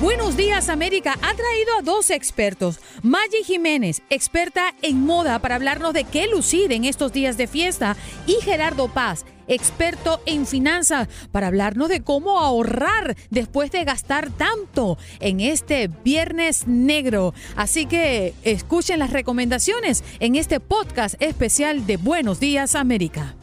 Buenos Días América ha traído a dos expertos. Maggie Jiménez, experta en moda para hablarnos de qué lucir en estos días de fiesta. Y Gerardo Paz, experto en finanzas, para hablarnos de cómo ahorrar después de gastar tanto en este viernes negro. Así que escuchen las recomendaciones en este podcast especial de Buenos Días América.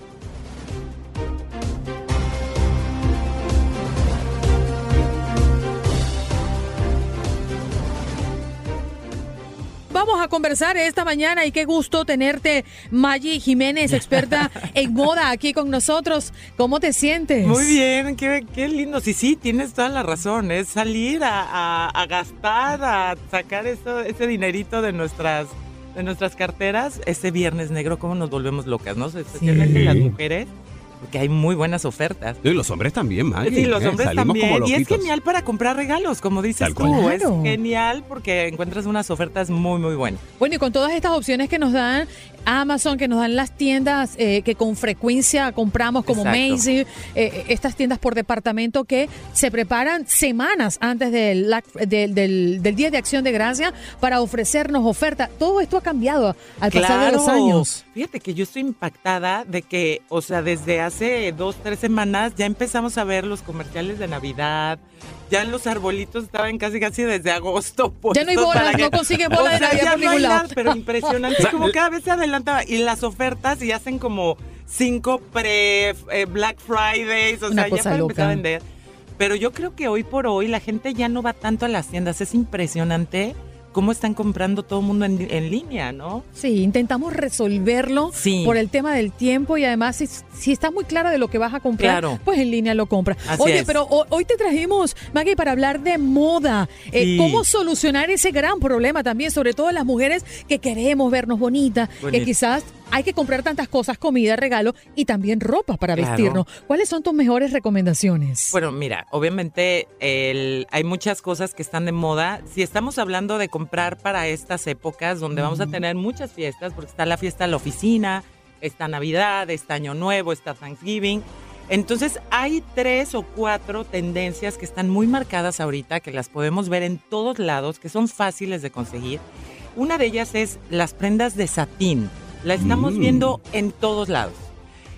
Vamos a conversar esta mañana y qué gusto tenerte, Maggie Jiménez, experta en moda, aquí con nosotros. ¿Cómo te sientes? Muy bien, qué, qué lindo. Sí, sí, tienes toda la razón. Es salir a, a- a gastar, a sacar eso, ese dinerito de nuestras, de nuestras carteras. Ese viernes negro, cómo nos volvemos locas, ¿no? Especialmente las mujeres, porque hay muy buenas ofertas. Y los hombres también, Maggie. Sí, los ¿eh? hombres también. Y es genial para comprar regalos, como dices Tal tú. Es genial porque encuentras unas ofertas muy, muy buenas. Bueno, y con todas estas opciones que nos dan Amazon, que nos dan las tiendas eh, que con frecuencia compramos, como Exacto. Macy, eh, estas tiendas por departamento que se preparan semanas antes del, del, del- del Día de Acción de Gracia para ofrecernos oferta. Todo esto ha cambiado al pasar de los años. Fíjate que yo estoy impactada de que, o sea, desde hace dos, tres semanas ya empezamos a ver los comerciales de Navidad. Ya los arbolitos estaban casi, casi desde agosto. Ya no hay bolas, que- no consiguen bolas de O sea, Navidad ya por no hay ningún lado. nada, Pero impresionante, como cada vez se Y las ofertas y hacen como cinco pre-Black Fridays, o Una sea, ya para empezar a vender. Pero yo creo que hoy por hoy la gente ya no va tanto a las tiendas. Es impresionante cómo están comprando todo el mundo en, en línea, ¿no? Sí, intentamos resolverlo Sí. por el tema del tiempo y además si, si estás muy clara de lo que vas a comprar, Claro. pues en línea lo compras. Así Oye, es. pero ho- hoy te trajimos, Maggie, para hablar de moda. Eh, Sí. ¿Cómo solucionar ese gran problema también, sobre todo las mujeres que queremos vernos bonitas, que quizás hay que comprar tantas cosas, comida, regalo y también ropa para Claro. vestirnos? ¿Cuáles son tus mejores recomendaciones? Bueno, mira, obviamente el- hay muchas cosas que están de moda. Si estamos hablando de comprar para estas épocas donde vamos a tener muchas fiestas, porque está la fiesta de la oficina, está Navidad, está Año Nuevo, está Thanksgiving. Entonces hay tres o cuatro tendencias que están muy marcadas ahorita, que las podemos ver en todos lados, que son fáciles de conseguir. Una de ellas es las prendas de satín. La estamos Mm. viendo en todos lados.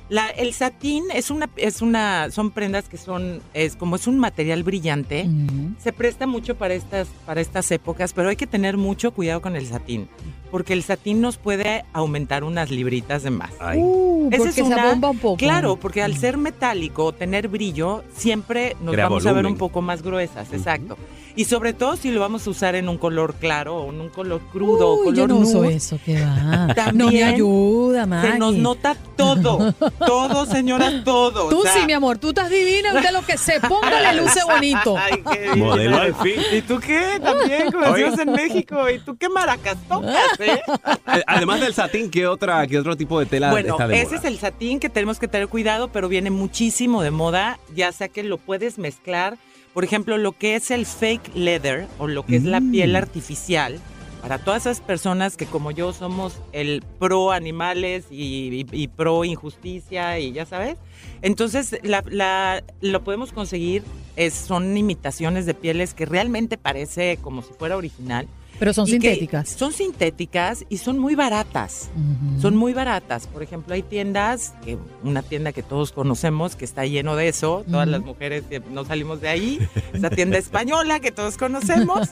La- el satín es una, es una, son prendas que son, es como es un material brillante, se presta mucho para estas, para estas épocas, pero hay que tener mucho cuidado con el satín, porque el satín nos puede aumentar unas libritas de más. Ay. Uh, Esa porque es se una- abomba un poco. Claro, porque al ser metálico o tener brillo, siempre nos Crea vamos a ver un poco más gruesas, exacto. Y sobre todo si lo vamos a usar en un color claro o en un color crudo o color yo no uso nude, eso, que va. no me ayuda, Maggie. se nos nota todo, todo, señora, todo. o Tú sea, sí, mi amor, tú estás divina, usted lo que se ponga le luce bonito. Ay, qué Modelo al fin. ¿Y tú qué? También, decimos en México. ¿Y tú qué maracas tocas, eh? Además del satín, ¿qué, otra, ¿qué otro tipo de tela Bueno, está de ese moda? es el satín que tenemos que tener cuidado, pero viene muchísimo de moda, ya sea que lo puedes mezclar. Por ejemplo, lo que es el fake leather o lo que es la Mm. piel artificial. Para todas esas personas que como yo somos el pro animales y, pro injusticia y ya sabes. Entonces la- la- lo podemos conseguir, es- son imitaciones de pieles que realmente parece como si fuera original. Pero son sintéticas. Son sintéticas y son muy baratas. Son muy baratas. Por ejemplo, hay tiendas, que una tienda que todos conocemos, que está lleno de eso. Todas las mujeres que no salimos de ahí. Esa tienda española que todos conocemos.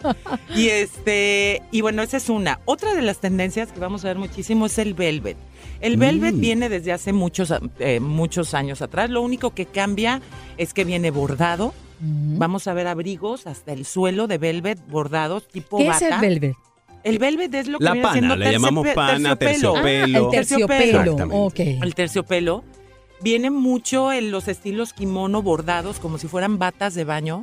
Y este, y bueno, esa es una. Otra de las tendencias que vamos a ver muchísimo es el velvet. El velvet Mm. viene desde hace muchos, eh, muchos años atrás. Lo único que cambia es que viene bordado. Vamos a ver abrigos hasta el suelo de velvet bordados tipo ¿Qué es bata. el velvet? El velvet es lo que La viene siendo pana, le llamamos pana, terciopelo. terciopelo. Ah, el terciopelo. Exactamente. Ok. El terciopelo viene mucho en los estilos kimono bordados, como si fueran batas de baño.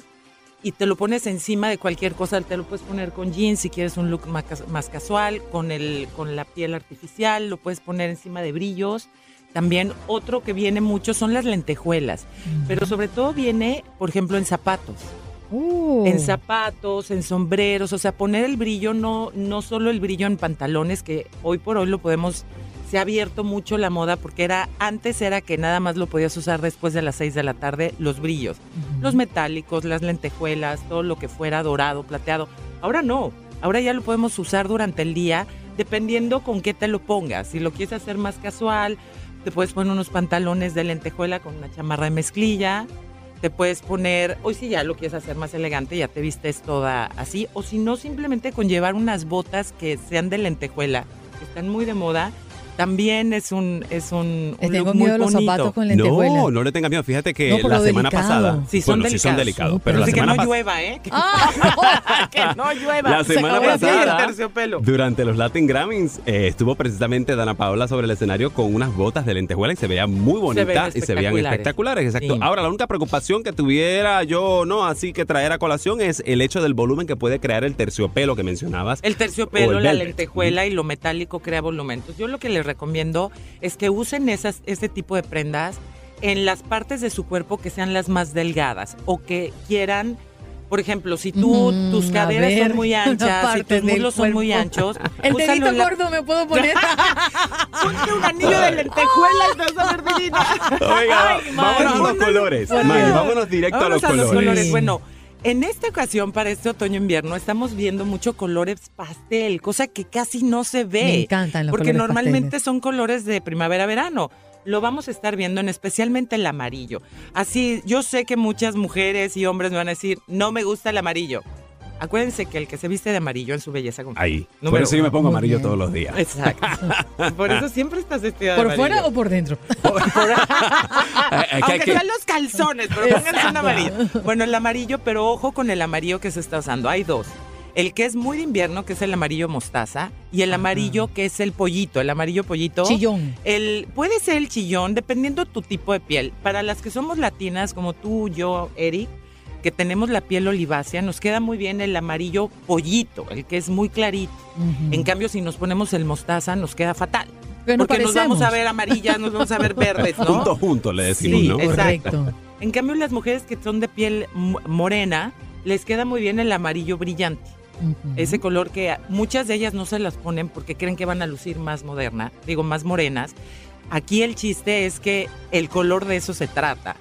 Y te lo pones encima de cualquier cosa. Te lo puedes poner con jeans si quieres un look más, más casual, con, el, con la piel artificial. Lo puedes poner encima de brillos. También otro que viene mucho son las lentejuelas. Pero sobre todo viene, por ejemplo, en zapatos. Uh. En zapatos, en sombreros, o sea, poner el brillo, no, no solo el brillo en pantalones, que hoy por hoy lo podemos, se ha abierto mucho la moda, porque era, antes era que nada más lo podías usar después de las 6 de la tarde, los brillos, los metálicos, las lentejuelas, todo lo que fuera dorado, plateado. Ahora no, ahora ya lo podemos usar durante el día, dependiendo con qué te lo pongas. Si lo quieres hacer más casual, te puedes poner unos pantalones de lentejuela con una chamarra de mezclilla, te puedes poner, hoy si ya lo quieres hacer más elegante, ya te vistes toda así, o si no, simplemente con llevar unas botas que sean de lentejuela, que están muy de moda, también es un, es un, Le un tengo look muy miedo a los bonito. zapatos con lentejuela. No, no le tenga miedo. Fíjate que No, la semana delicado. pasada. Sí, son bueno, sí son delicados. Pero la Así que semana no pasada. llueva, ¿eh? Que, Ah, que no llueva. La Se semana acabó el pasada, El terciopelo. durante los Latin Grammys, eh, estuvo precisamente Dana Paola sobre el escenario con unas botas de lentejuela y se veía muy bonita y se veían espectaculares. espectaculares. Exacto. Sí. Ahora, la única preocupación que tuviera yo, no, así que traer a colación es el hecho del volumen que puede crear el terciopelo que mencionabas. El O terciopelo, el la velvet. lentejuela y lo metálico crea volumen. Entonces, yo lo que les recomiendo es que usen esas, ese tipo de prendas en las partes de su cuerpo que sean las más delgadas o que quieran, por ejemplo, si tú, Mm, tus caderas ver, son muy anchas, si tus muslos son muy anchos, El dedito la- gordo me puedo poner. Ponte un anillo de lentejuela y te vas a ver divina. Oiga, Ay, vámonos a los colores. Bueno. Vámonos directo Vámonos a los colores. Sí. Bueno, en esta ocasión, para este otoño-invierno, estamos viendo mucho colores pastel, cosa que casi no se ve. Me encantan los Porque colores normalmente pasteles. son colores de primavera-verano. Lo vamos a estar viendo en especialmente el amarillo. Así, yo sé que muchas mujeres y hombres me van a decir, no me gusta el amarillo. Acuérdense que el que se viste de amarillo en su belleza con Ahí. Por Número eso yo me pongo Muy amarillo bien. todos los días. Exacto. Por eso siempre estás vestida de ¿Por fuera o por dentro? Hay- hay que- Aunque sean los calzones, pero pónganse un amarillo. Bueno, el amarillo, pero ojo con el amarillo que se está usando. Hay dos. El que es muy de invierno, que es el amarillo mostaza, y el amarillo que es el pollito, el amarillo pollito. Chillón. El, puede ser el chillón, dependiendo tu tipo de piel. Para las que somos latinas, como tú, yo, Eric, que tenemos la piel olivácea, nos queda muy bien el amarillo pollito, el que es muy clarito. Ujú. En cambio, si nos ponemos el mostaza, nos queda fatal. Pero no porque nos vamos a ver amarillas, nos vamos a ver verdes, ¿no? Juntos, juntos, le decimos, Sí, ¿no? exacto. Correcto. En cambio, las mujeres que son de piel mo- morena, les queda muy bien el amarillo brillante. Ujú. Ese color que muchas de ellas no se las ponen porque creen que van a lucir más moderna, digo, más morenas. Aquí el chiste es que el color de eso se trata.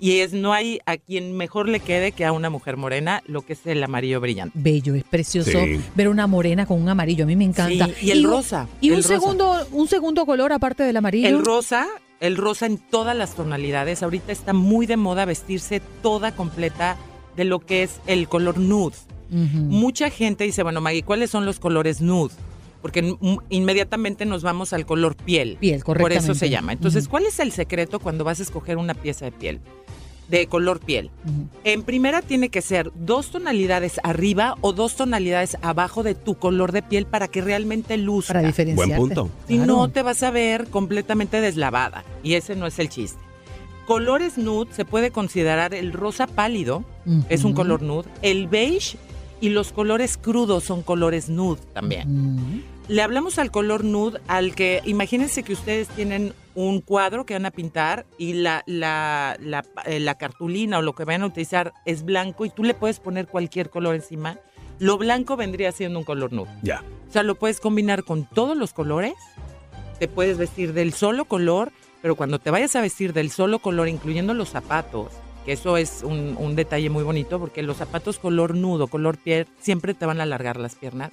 Y es no hay a quien mejor le quede que a una mujer morena lo que es el amarillo brillante. Bello, es precioso Sí. ver una morena con un amarillo. A mí me encanta. Sí, y el rosa, Y el un rosa. segundo, un segundo color aparte del amarillo. El rosa, el rosa en todas las tonalidades. Ahorita está muy de moda vestirse toda completa de lo que es el color nude. Mucha gente dice, bueno, Maggie, ¿cuáles son los colores nude? Porque inmediatamente nos vamos al color piel. Piel, Por eso se llama. Entonces. ¿cuál es el secreto cuando vas a escoger una pieza de piel? De color piel. En primera tiene que ser dos tonalidades arriba o dos tonalidades abajo de tu color de piel para que realmente luzca. Para diferenciarte. Buen punto. Si Claro. no, te vas a ver completamente deslavada. Y ese no es el chiste. Colores nude se puede considerar el rosa pálido, es un color nude, el beige y los colores crudos son colores nude también. Le hablamos al color nude al que, imagínense que ustedes tienen un cuadro que van a pintar y la, la, la, eh, la cartulina o lo que vayan a utilizar es blanco y tú le puedes poner cualquier color encima. Lo blanco vendría siendo un color nude. Ya. O sea, lo puedes combinar con todos los colores. Te puedes vestir del solo color, pero cuando te vayas a vestir del solo color, incluyendo los zapatos, que eso es un, un detalle muy bonito, porque los zapatos color nudo, color piel, siempre te van a alargar las piernas.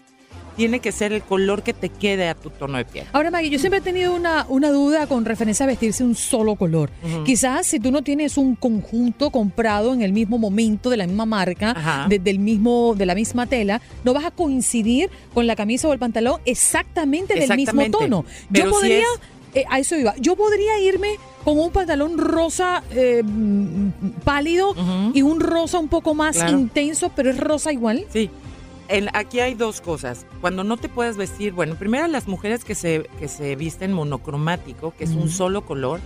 tiene que ser el color que te quede a tu tono de piel. Ahora, Maggie, yo siempre he tenido una, una duda con referencia a vestirse un solo color. Quizás si tú no tienes un conjunto comprado en el mismo momento, de la misma marca, de, del mismo, de la misma tela, no vas a coincidir con la camisa o el pantalón exactamente, del mismo tono. yo podría, eh, a eso iba, yo podría irme con un pantalón rosa eh, pálido y un rosa un poco más intenso, pero es rosa igual. Sí, aquí hay dos cosas. Cuando no te puedes vestir, bueno, primero las mujeres que se, que se visten monocromático, que es un solo color.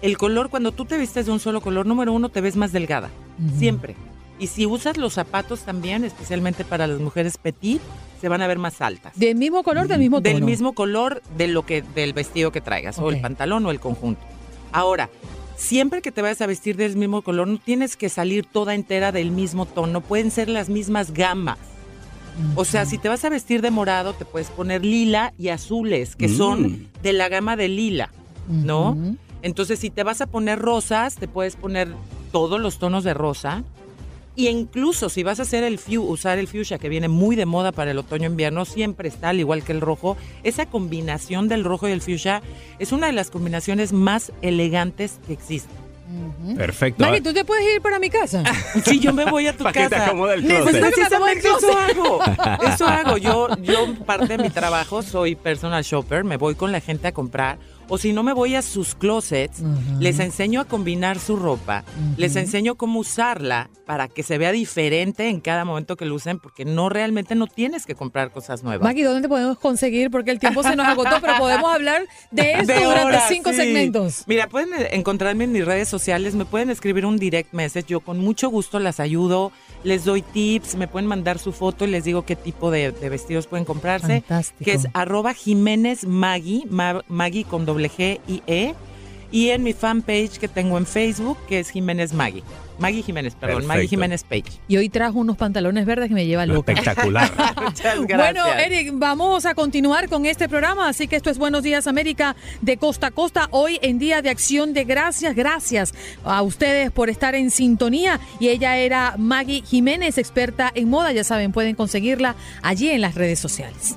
El color, cuando tú te vistes de un solo color, número uno, te ves más delgada. Siempre. Y si usas los zapatos también, especialmente para las mujeres petit, se van a ver más altas. ¿Del mismo color, del mismo tono? Del mismo color de lo que, del vestido que traigas, o el pantalón o el conjunto. Ahora, siempre que te vayas a vestir del mismo color, no tienes que salir toda entera del mismo tono, pueden ser las mismas gamas. O sea, si te vas a vestir de morado, te puedes poner lila y azules, que son mm. de la gama de lila, ¿no? Entonces, si te vas a poner rosas, te puedes poner todos los tonos de rosa. Y incluso si vas a hacer el usar el fuchsia, que viene muy de moda para el otoño-invierno, siempre está, al igual que el rojo. Esa combinación del rojo y el fuchsia es una de las combinaciones más elegantes que existen. Perfecto. Maggie, ¿tú te puedes ir para mi casa? sí, yo me voy a tu casa. Que te acomode el closet. Precisamente eso hago. Eso hago. Yo, yo, parte de mi trabajo, soy personal shopper. Me voy con la gente a comprar o si no me voy a sus closets, les enseño a combinar su ropa, les enseño cómo usarla para que se vea diferente en cada momento que lo usen, porque no realmente no tienes que comprar cosas nuevas. Maggie, ¿dónde te podemos conseguir? Porque el tiempo se nos agotó, pero podemos hablar de esto durante cinco segmentos. Mira, pueden encontrarme en mis redes sociales, me pueden escribir un direct message, yo con mucho gusto las ayudo les doy tips, me pueden mandar su foto y les digo qué tipo de, vestidos pueden comprarse. Que es arroba Jiménez Maggie, Maggie con doble G y E. Y en mi fanpage que tengo en Facebook, que es Jiménez Maggie. Maggie Jiménez, perdón, Maggie Jiménez Page. Y hoy trajo unos pantalones verdes que me llevan loca. Espectacular. Muchas gracias. Bueno, Eric, vamos a continuar con este programa, así que esto es Buenos Días América de costa a costa, hoy en Día de Acción de Gracias. Gracias a ustedes por estar en sintonía. Y ella era Maggie Jiménez, experta en moda, ya saben, pueden conseguirla allí en las redes sociales.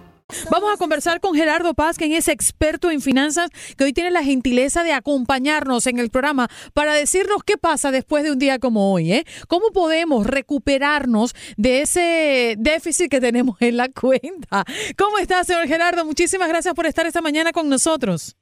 Vamos a conversar con Gerardo Paz, quien es experto en finanzas, que hoy tiene la gentileza de acompañarnos en el programa para decirnos qué pasa después de un día como hoy, ¿eh? ¿Cómo podemos recuperarnos de ese déficit que tenemos en la cuenta? ¿Cómo está, señor Gerardo? Muchísimas gracias por estar esta mañana con nosotros.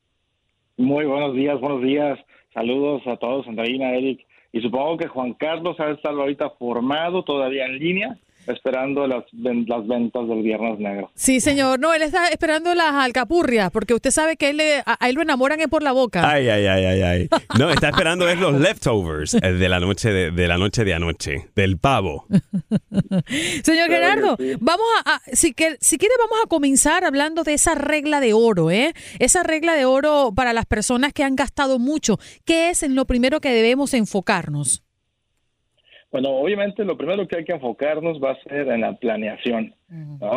Muy buenos días, buenos días. Saludos a todos, Andreina, Eric. Y supongo que Juan Carlos ha estado ahorita formado todavía en línea esperando las, las ventas del Viernes Negro. Sí, señor. No, él está esperando las alcapurrias, porque usted sabe que él a, él lo enamoran por la boca. Ay, ay, ay, ay, ay. No, está esperando es los leftovers eh, de la noche de, la noche de anoche, del pavo. señor Gerardo, vamos a, si, que, si quiere vamos a comenzar hablando de esa regla de oro, ¿eh? Esa regla de oro para las personas que han gastado mucho. ¿Qué es en lo primero que debemos enfocarnos? Bueno, obviamente lo primero que hay que enfocarnos va a ser en la planeación.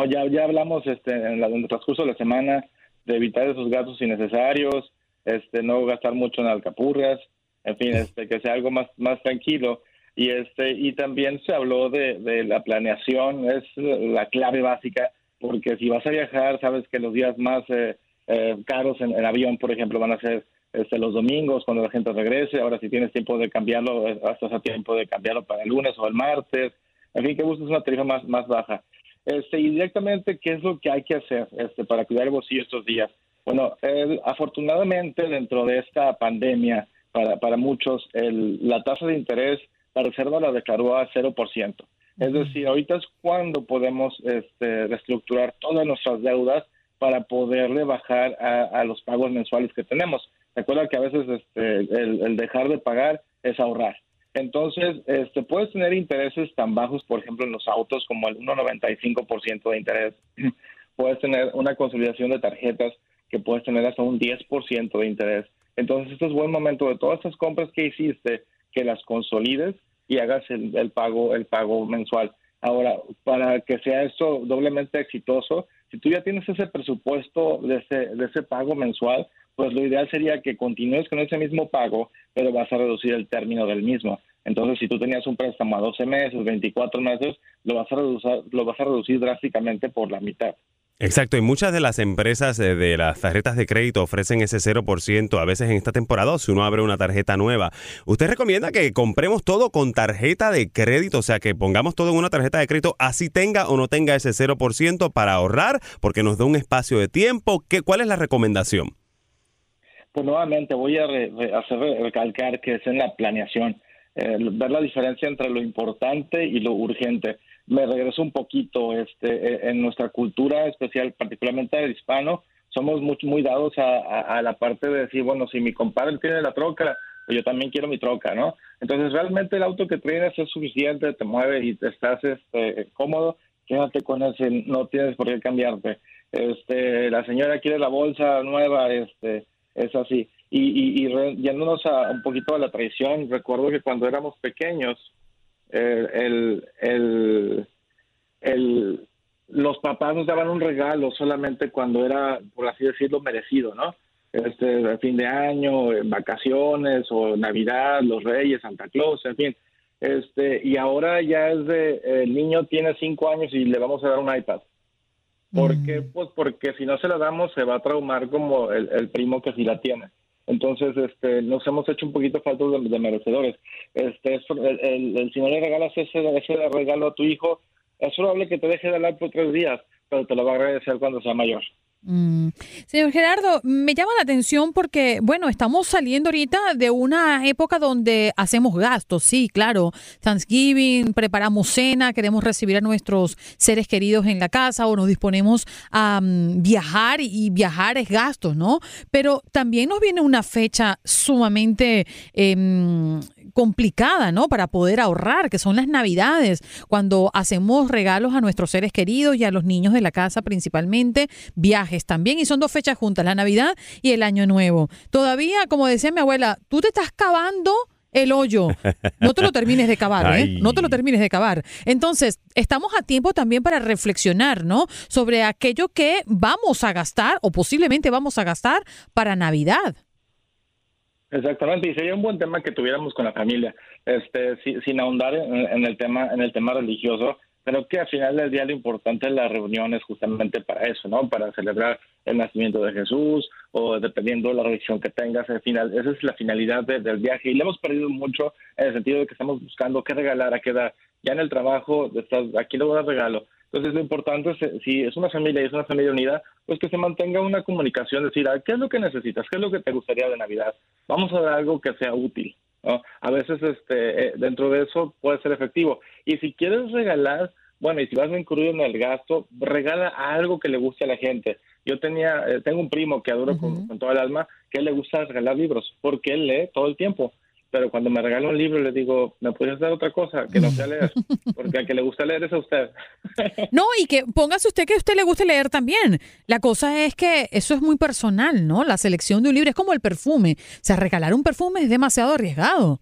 Ya, ya hablamos este, en, la, el transcurso de la semana de evitar esos gastos innecesarios, este, no gastar mucho en alcapurrias, en fin, este, que sea algo más, más tranquilo. Y, este, y también se habló de, de la planeación, es la clave básica, porque si vas a viajar, sabes que los días más eh, eh, caros en, en avión, por ejemplo, van a ser este, los domingos cuando la gente regrese. Ahora, si tienes tiempo de cambiarlo, estás a tiempo de cambiarlo para el lunes o el martes. En fin, que busques una tarifa más, más baja. Este, y directamente, ¿qué es lo que hay que hacer este, para cuidar el bolsillo estos días? Bueno, afortunadamente dentro de esta pandemia, para, para muchos, el, la tasa de interés, la Reserva la declaró a 0%. Es decir, ahorita es cuando podemos este, reestructurar todas nuestras deudas para poderle bajar a, los pagos mensuales que tenemos. Recuerda que a veces este, el, dejar de pagar es ahorrar. Entonces, este, puedes tener intereses tan bajos, por ejemplo, en los autos como el 1,95% de interés. puedes tener una consolidación de tarjetas que puedes tener hasta un 10% de interés. Entonces, este es buen momento de todas esas compras que hiciste, que las consolides y hagas el, pago el pago mensual. Ahora, para que sea esto doblemente exitoso, si tú ya tienes ese presupuesto de ese, de ese pago mensual, pues lo ideal sería que continúes con ese mismo pago, pero vas a reducir el término del mismo. Entonces, si tú tenías un préstamo a 12 meses, 24 meses, lo vas a reducir, lo vas a reducir drásticamente por la mitad. Exacto, y muchas de las empresas eh, de las tarjetas de crédito ofrecen ese 0% a veces en esta temporada si uno abre una tarjeta nueva. ¿Usted recomienda que compremos todo con tarjeta de crédito? O sea, que pongamos todo en una tarjeta de crédito, así tenga o no tenga ese 0% para ahorrar, porque nos da un espacio de tiempo. ¿Qué, ¿Cuál es la recomendación? Pues nuevamente voy a hacer recalcar que es en la planeación, eh, ver la diferencia entre lo importante y lo urgente me regreso un poquito, este, e, en nuestra cultura especial, particularmente el hispano, somos muy, muy dados a, la parte de decir, bueno, si mi compadre tiene la troca, pues yo también quiero mi troca, ¿no? Entonces, realmente el auto que tienes es suficiente, te mueve y te estás este, cómodo, quédate con ese, no tienes por qué cambiarte. Este, la señora quiere la bolsa nueva, este, es así. Y, y, y yéndonos a un poquito a la tradición, recuerdo que cuando éramos pequeños, el, el, el, los papás nos daban un regalo solamente cuando era, por así decirlo, merecido, ¿no? Este, fin de año, en vacaciones o Navidad, los Reyes, Santa Claus, en fin. Este, y ahora ya es de, el niño tiene cinco años y le vamos a dar un iPad. ¿Por qué? Mm. Pues porque si no se la damos se va a traumar como el, el primo que sí la tiene. Entonces, este, nos hemos hecho un poquito faltos de, merecedores. Este, el, si no le regalas ese, ese regalo a tu hijo, es probable que te deje de hablar por tres días, pero te lo va a agradecer cuando sea mayor. Mm. Señor Gerardo, me llama la atención porque, bueno, estamos saliendo ahorita de una época donde hacemos gastos, sí, claro, Thanksgiving, preparamos cena, queremos recibir a nuestros seres queridos en la casa o nos disponemos a mm, viajar y viajar es gastos, ¿no? Pero también nos viene una fecha sumamente eh, complicada, ¿no? Para poder ahorrar, que son las navidades, cuando hacemos regalos a nuestros seres queridos y a los niños de la casa principalmente, viajes también, y son dos fechas juntas, la Navidad y el Año Nuevo. Todavía, como decía mi abuela, tú te estás cavando el hoyo. No te lo termines de cavar, ¿eh? No te lo termines de cavar. Entonces, estamos a tiempo también para reflexionar, ¿no? Sobre aquello que vamos a gastar o posiblemente vamos a gastar para Navidad. Exactamente, y sería un buen tema que tuviéramos con la familia, este, sin ahondar en, el tema, en el tema religioso, pero que al final del día lo importante es la reunión es justamente para eso, ¿no? Para celebrar el nacimiento de Jesús o dependiendo de la religión que tengas, al final, esa es la finalidad del viaje y le hemos perdido mucho en el sentido de que estamos buscando qué regalar, a qué dar. Ya en el trabajo, estás, aquí le voy a dar regalo, entonces, lo importante es, eh, si es una familia y es una familia unida, pues que se mantenga una comunicación, decir, ah, ¿qué es lo que necesitas? ¿Qué es lo que te gustaría de Navidad? Vamos a dar algo que sea útil. A veces este, eh, dentro de eso puede ser efectivo. Y si quieres regalar, bueno, y si vas a incluir en el gasto, regala algo que le guste a la gente. Yo tenía, eh, tengo un primo que adoro con, con, todo el alma, que le gusta regalar libros, porque él lee todo el tiempo pero cuando me regala un libro le digo, ¿me puedes dar otra cosa que no sea leer? Porque al que le gusta leer es a usted. no, y que póngase usted que a usted le guste leer también. La cosa es que eso es muy personal, ¿no? La selección de un libro es como el perfume. O sea, regalar un perfume es demasiado arriesgado.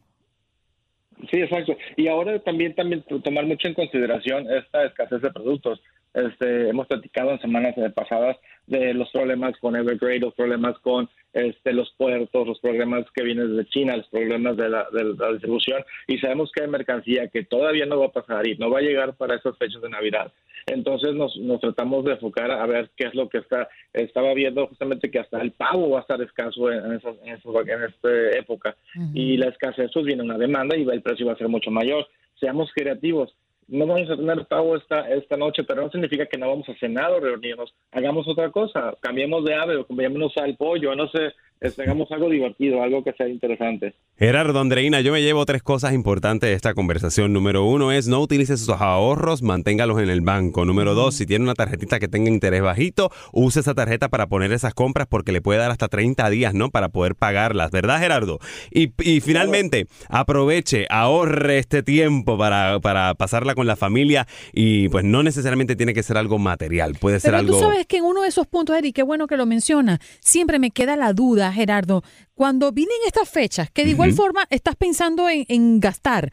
Sí, exacto. Y ahora también, también tomar mucho en consideración esta escasez de productos. Este, hemos platicado en semanas pasadas de los problemas con Evergrade, los problemas con este, los puertos, los problemas que vienen de China, los problemas de la, de la, distribución y sabemos que hay mercancía que todavía no va a pasar y no va a llegar para esas fechas de Navidad. Entonces nos, nos tratamos de enfocar a ver qué es lo que está, estaba viendo justamente que hasta el pavo va a estar escaso en, esa, en, esta época y la escasez pues viene una demanda y el precio va a ser mucho mayor. Seamos creativos no vamos a tener pago esta, esta noche, pero no significa que no vamos a cenar o reunirnos. Hagamos otra cosa, cambiemos de ave o cambiémonos al pollo, no sé, hagamos algo divertido, algo que sea interesante. Gerardo Andreina, yo me llevo tres cosas importantes de esta conversación. Número uno es no utilice sus ahorros, manténgalos en el banco. Número dos, si tiene una tarjetita que tenga interés bajito, use esa tarjeta para poner esas compras porque le puede dar hasta 30 días, ¿no? Para poder pagarlas, ¿verdad, Gerardo? Y, y finalmente, aproveche, ahorre este tiempo para, para pasarla con la familia y pues no necesariamente tiene que ser algo material, puede ser Pero algo... tú sabes que en uno de esos puntos, Eric, qué bueno que lo menciona, siempre me queda la duda, Gerardo, cuando vienen estas fechas, que de igual forma estás pensando en, en gastar,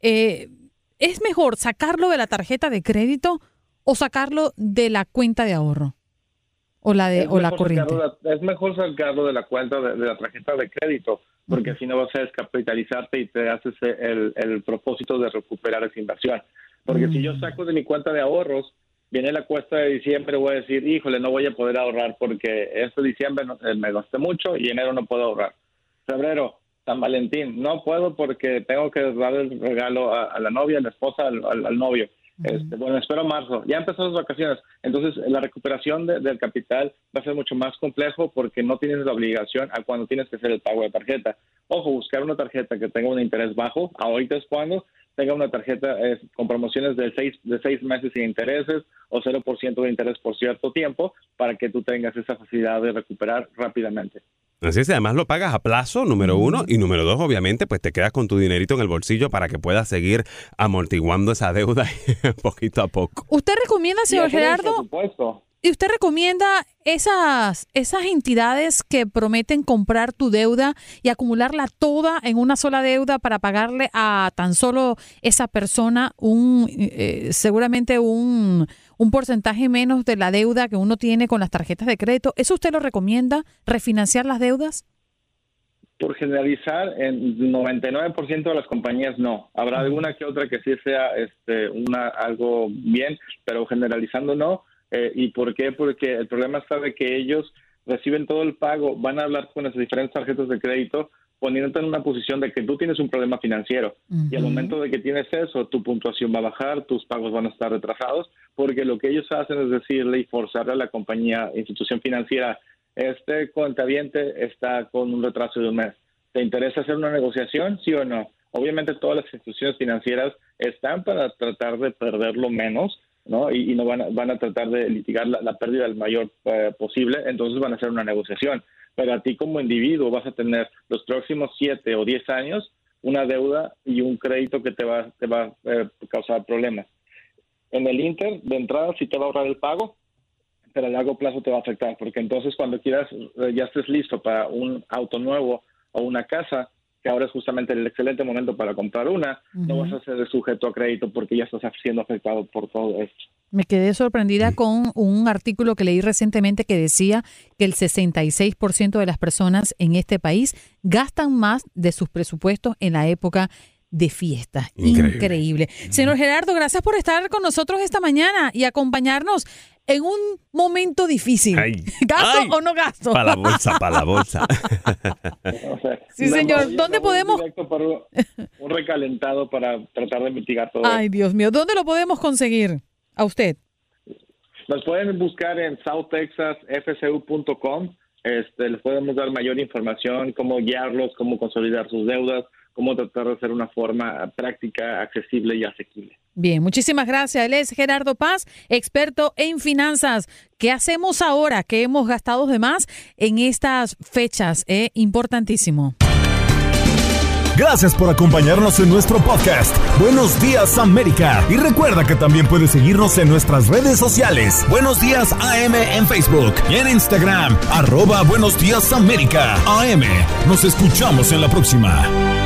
eh, ¿es mejor sacarlo de la tarjeta de crédito o sacarlo de la cuenta de ahorro? O la de o la corriente. de- es mejor sacarlo de la cuenta de, de la tarjeta de crédito, porque si no vas a descapitalizarte y te haces el, el propósito de recuperar esa inversión. Porque si Mm. yo saco de mi cuenta de ahorros, viene la cuesta de diciembre, voy a decir, híjole, no voy a poder ahorrar porque este diciembre no- eh, me gasté mucho y enero no puedo ahorrar. Febrero, San Valentín, no puedo porque tengo que dar el regalo a, a la novia, a la esposa, al, al- al novio. Este, bueno, espero marzo. Ya empezó las vacaciones. Entonces, la recuperación de- del capital va a ser mucho más complejo porque no tienes la obligación a cuando tienes que hacer el pago de tarjeta. Ojo, buscar una tarjeta que tenga un interés bajo, ahorita es cuando tenga una tarjeta eh, con promociones de seis, de seis meses sin intereses o 0% de interés por cierto tiempo para que tú tengas esa facilidad de recuperar rápidamente. Así es, además lo pagas a plazo, número uno, y número dos, obviamente, pues te quedas con tu dinerito en el bolsillo para que puedas seguir amortiguando esa deuda poquito a poco. ¿Usted recomienda, señor Gerardo, presupuesto. Y usted recomienda esas, esas entidades que prometen comprar tu deuda y acumularla toda en una sola deuda para pagarle a tan solo esa persona un eh, seguramente un, un porcentaje menos de la deuda que uno tiene con las tarjetas de crédito? ¿Eso usted lo recomienda? ¿Refinanciar las deudas? Por generalizar, en 99% de las compañías no. Habrá alguna que otra que sí sea este, una, algo bien, pero generalizando no. Eh, ¿Y por qué? Porque el problema está de que ellos reciben todo el pago, van a hablar con las diferentes tarjetas de crédito, poniéndote en una posición de que tú tienes un problema financiero. Y al momento de que tienes eso, tu puntuación va a bajar, tus pagos van a estar retrasados, porque lo que ellos hacen es decirle y forzarle a la compañía, institución financiera, este cuentaviente está con un retraso de un mes. ¿Te interesa hacer una negociación, sí o no? Obviamente todas las instituciones financieras están para tratar de perderlo menos, ¿no? Y, y no van a, van a tratar de litigar la, pérdida el mayor eh, posible, entonces van a hacer una negociación. Pero a ti como individuo vas a tener los próximos siete o diez años una deuda y un crédito que te va, te va a eh, causar problemas. En el Inter, de entrada, sí te va a ahorrar el pago, pero a largo plazo te va a afectar, porque entonces cuando quieras, eh, ya estés listo para un auto nuevo o una casa, que ahora es justamente el excelente momento para comprar una, no vas a ser sujeto a crédito porque ya estás siendo afectado por todo esto. Me quedé sorprendida con un artículo que leí recientemente que decía que el 66% de las personas en este país gastan más de sus presupuestos en la época de fiesta. Increíble. Increíble. Señor Gerardo, gracias por estar con nosotros esta mañana y acompañarnos en un momento difícil. Ay. ¿Gasto Ay. o no gasto? Para la bolsa, para la bolsa. Sí, señor. ¿Dónde podemos- un recalentado para tratar de mitigar todo Ay, Dios mío, ¿dónde lo podemos conseguir a usted? Nos pueden buscar en southtexasfcu.com. Este, les podemos dar mayor información, cómo guiarlos, cómo consolidar sus deudas, cómo tratar de hacer una forma práctica, accesible y asequible. Bien, muchísimas gracias. Él es Gerardo Paz, experto en finanzas. ¿Qué hacemos ahora que hemos gastado de más en estas fechas? Eh? Importantísimo. Gracias por acompañarnos en nuestro podcast. Buenos días América. Y recuerda que también puedes seguirnos en nuestras redes sociales. Buenos días AM en Facebook y en Instagram. Arroba Buenos días América. AM. Nos escuchamos en la próxima.